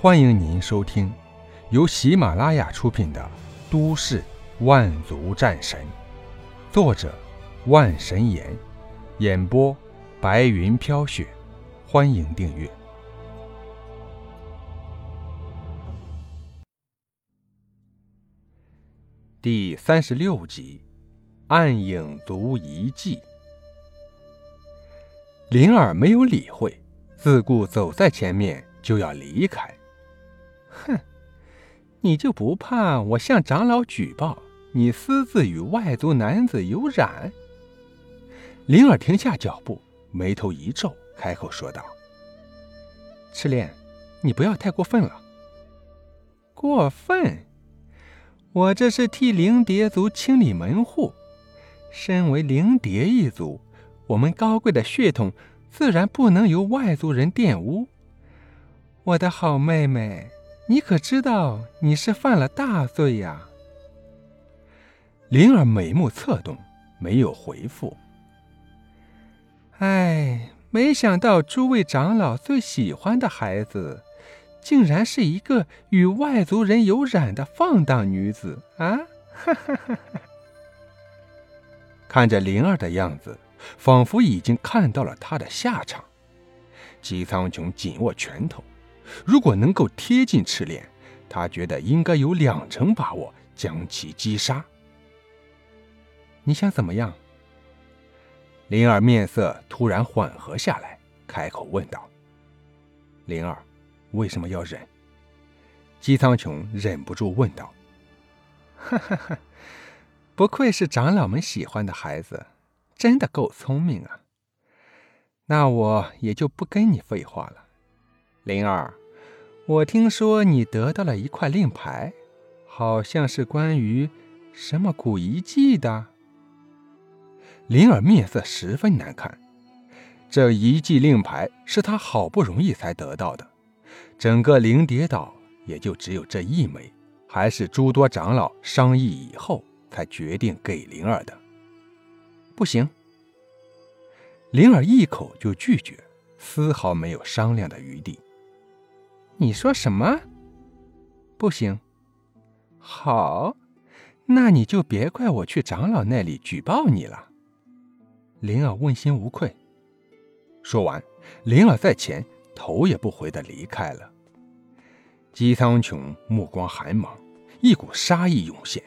欢迎您收听由喜马拉雅出品的《都市万族战神》，作者万神岩，演播白云飘雪。欢迎订阅第三十六集《暗影族遗迹》。灵儿没有理会，自顾走在前面就要离开。哼，你就不怕我向长老举报你私自与外族男子有染？灵儿停下脚步，眉头一皱，开口说道：“赤练，你不要太过分了。过分？我这是替灵蝶族清理门户。身为灵蝶一族。”我们高贵的血统自然不能由外族人玷污。我的好妹妹，你可知道你是犯了大罪呀？灵儿眉目侧动，没有回复。哎，没想到诸位长老最喜欢的孩子，竟然是一个与外族人有染的放荡女子啊！哈哈哈哈！看着灵儿的样子。仿佛已经看到了她的下场，姬苍穹紧握拳头。如果能够贴近赤练，他觉得应该有两成把握将其击杀。你想怎么样？灵儿面色突然缓和下来，开口问道：“灵儿，为什么要忍？”姬苍穹忍不住问道：“哈哈哈，不愧是长老们喜欢的孩子。”真的够聪明啊！那我也就不跟你废话了。灵儿，我听说你得到了一块令牌，好像是关于什么古遗迹的。灵儿面色十分难看，这遗迹令牌是他好不容易才得到的，整个灵蝶岛也就只有这一枚，还是诸多长老商议以后才决定给灵儿的。不行，灵儿一口就拒绝，丝毫没有商量的余地。你说什么？不行。好，那你就别怪我去长老那里举报你了。灵儿问心无愧。说完，灵儿在前，头也不回的离开了。姬苍穹目光寒芒，一股杀意涌现，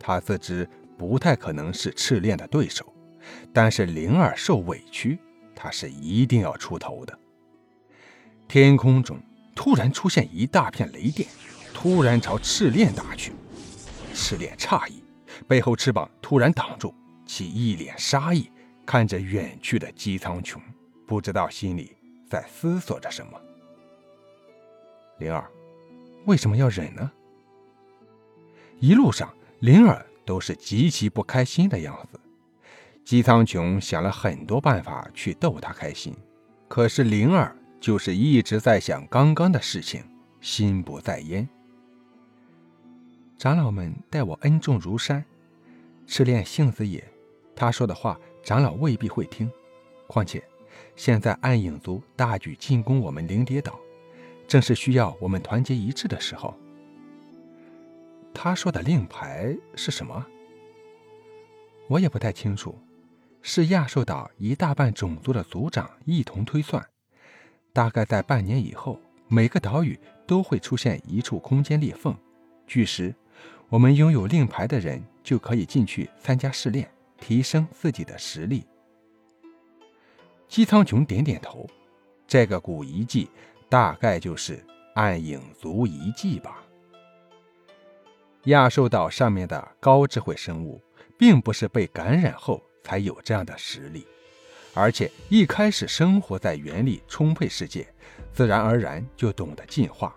他自知不太可能是赤练的对手。但是灵儿受委屈，他是一定要出头的。天空中突然出现一大片雷电，突然朝赤练打去。赤练诧异，背后翅膀突然挡住，其一脸杀意看着远去的姬苍穹，不知道心里在思索着什么。灵儿，为什么要忍呢？一路上，灵儿都是极其不开心的样子。姬苍穹想了很多办法去逗她开心，可是灵儿就是一直在想刚刚的事情，心不在焉。长老们待我恩重如山，赤练性子野，他说的话长老未必会听。况且，现在暗影族大举进攻我们灵蝶岛，正是需要我们团结一致的时候。他说的令牌是什么？我也不太清楚。是亚兽岛一大半种族的族长一同推算，大概在半年以后，每个岛屿都会出现一处空间裂缝。据时，我们拥有令牌的人就可以进去参加试炼，提升自己的实力。姬苍穹点点头，这个古遗迹大概就是暗影族遗迹吧。亚兽岛上面的高智慧生物，并不是被感染后。才有这样的实力，而且一开始生活在原力充沛世界，自然而然就懂得进化。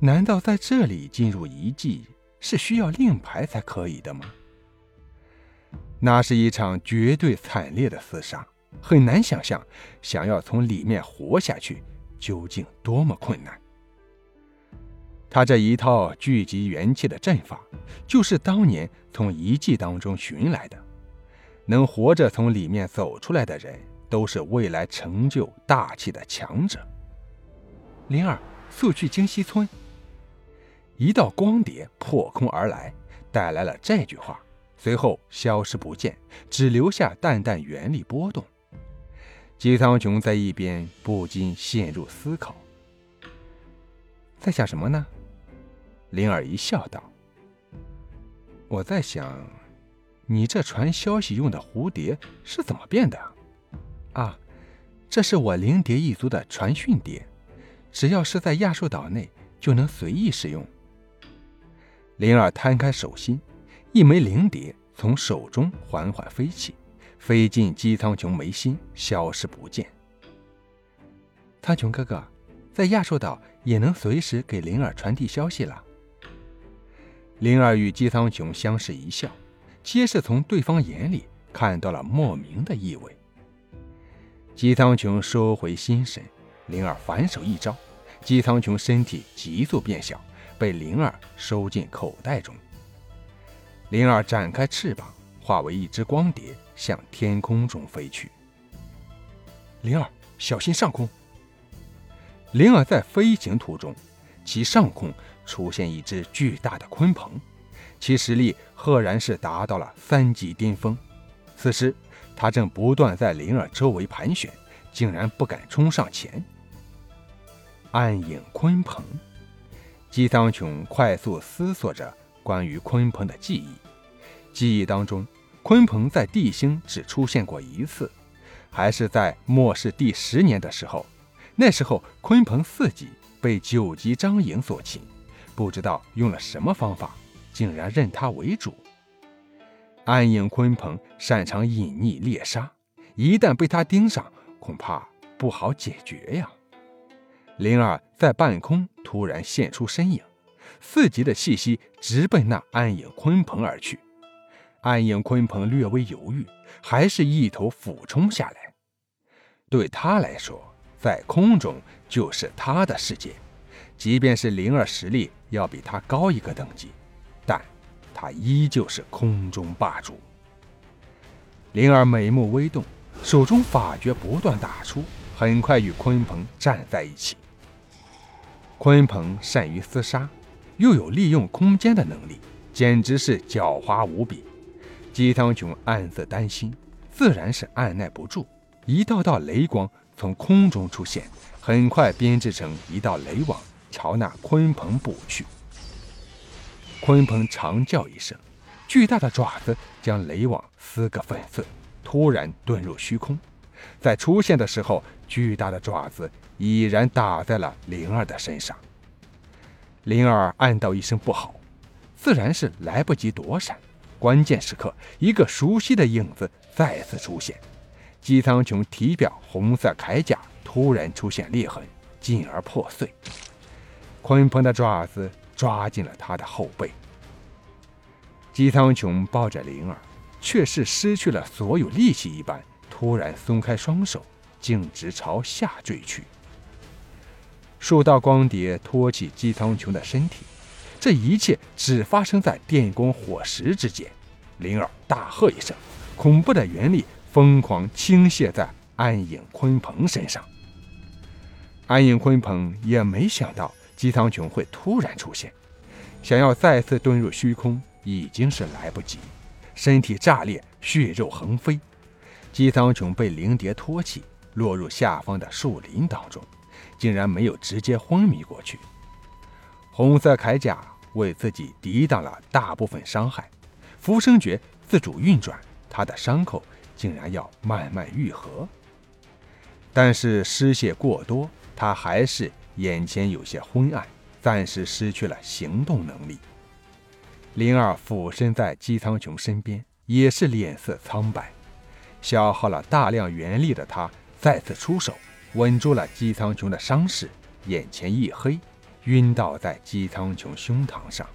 难道在这里进入遗迹是需要令牌才可以的吗？那是一场绝对惨烈的厮杀，很难想象想要从里面活下去究竟多么困难。他这一套聚集元气的阵法，就是当年从遗迹当中寻来的。能活着从里面走出来的人，都是未来成就大器的强者。灵儿，速去京西村。一道光碟破空而来，带来了这句话，随后消失不见，只留下淡淡原力波动。姬苍穹在一边不禁陷入思考，在想什么呢？灵儿一笑道：“我在想，你这传消息用的蝴蝶是怎么变的？啊，这是我灵蝶一族的传讯碟，只要是在亚述岛内，就能随意使用。”灵儿摊开手心，一枚灵蝶从手中缓缓飞起，飞进姬苍穹眉心，消失不见。苍穹哥哥，在亚述岛也能随时给灵儿传递消息了。灵儿与姬苍穹相视一笑，皆是从对方眼里看到了莫名的意味。姬苍穹收回心神，灵儿反手一招，姬苍穹身体急速变小。被灵儿收进口袋中。灵儿展开翅膀，化为一只光蝶，向天空中飞去。灵儿，小心上空！灵儿在飞行途中，其上空出现一只巨大的鲲鹏，其实力赫然是达到了三级巅峰。此时，他正不断在灵儿周围盘旋，竟然不敢冲上前。暗影鲲鹏。姬苍穹快速思索着关于鲲鹏的记忆，记忆当中，鲲鹏在地星只出现过一次，还是在末世第十年的时候。那时候，鲲鹏四级被九级张颖所擒，不知道用了什么方法，竟然认他为主。暗影鲲鹏擅长隐匿猎杀，一旦被他盯上，恐怕不好解决呀。灵儿在半空突然现出身影，四级的气息直奔那暗影鲲鹏而去。暗影鲲鹏略微犹豫，还是一头俯冲下来。对他来说，在空中就是他的世界，即便是灵儿实力要比他高一个等级，但他依旧是空中霸主。灵儿美目微动，手中法诀不断打出，很快与鲲鹏站在一起。鲲鹏善于厮杀，又有利用空间的能力，简直是狡猾无比。姬苍穹暗自担心，自然是按耐不住。一道道雷光从空中出现，很快编织成一道雷网，朝那鲲鹏补去。鲲鹏长叫一声，巨大的爪子将雷网撕个粉碎，突然遁入虚空。在出现的时候，巨大的爪子已然打在了灵儿的身上。灵儿暗道一声不好，自然是来不及躲闪。关键时刻，一个熟悉的影子再次出现。姬苍穹体表红色铠甲突然出现裂痕，进而破碎。鲲鹏的爪子抓进了他的后背。姬苍穹抱着灵儿，却是失去了所有力气一般。突然松开双手，径直朝下坠去。数道光碟托起姬苍穹的身体，这一切只发生在电光火石之间。灵儿大喝一声，恐怖的原力疯狂倾泻在暗影鲲鹏身上。暗影鲲鹏也没想到姬苍穹会突然出现，想要再次遁入虚空已经是来不及，身体炸裂，血肉横飞。姬苍穹被灵蝶托起，落入下方的树林当中，竟然没有直接昏迷过去。红色铠甲为自己抵挡了大部分伤害，浮生诀自主运转，他的伤口竟然要慢慢愈合。但是失血过多，他还是眼前有些昏暗，暂时失去了行动能力。灵儿俯身在姬苍穹身边，也是脸色苍白。消耗了大量元力的他再次出手，稳住了姬苍穹的伤势，眼前一黑，晕倒在姬苍穹胸膛上。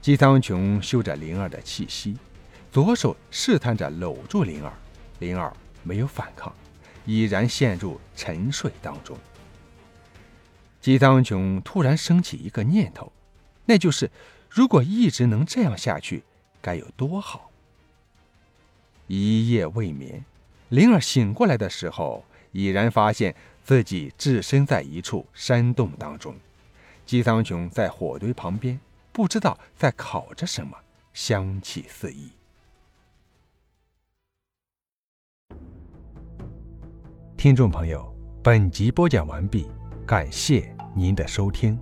姬苍穹嗅着灵儿的气息，左手试探着搂住灵儿，灵儿没有反抗，已然陷入沉睡当中。姬苍穹突然升起一个念头，那就是如果一直能这样下去，该有多好。一夜未眠，灵儿醒过来的时候，已然发现自己置身在一处山洞当中，姬苍穹在火堆旁边，不知道在烤着什么，香气四溢。听众朋友，本集播讲完毕，感谢您的收听。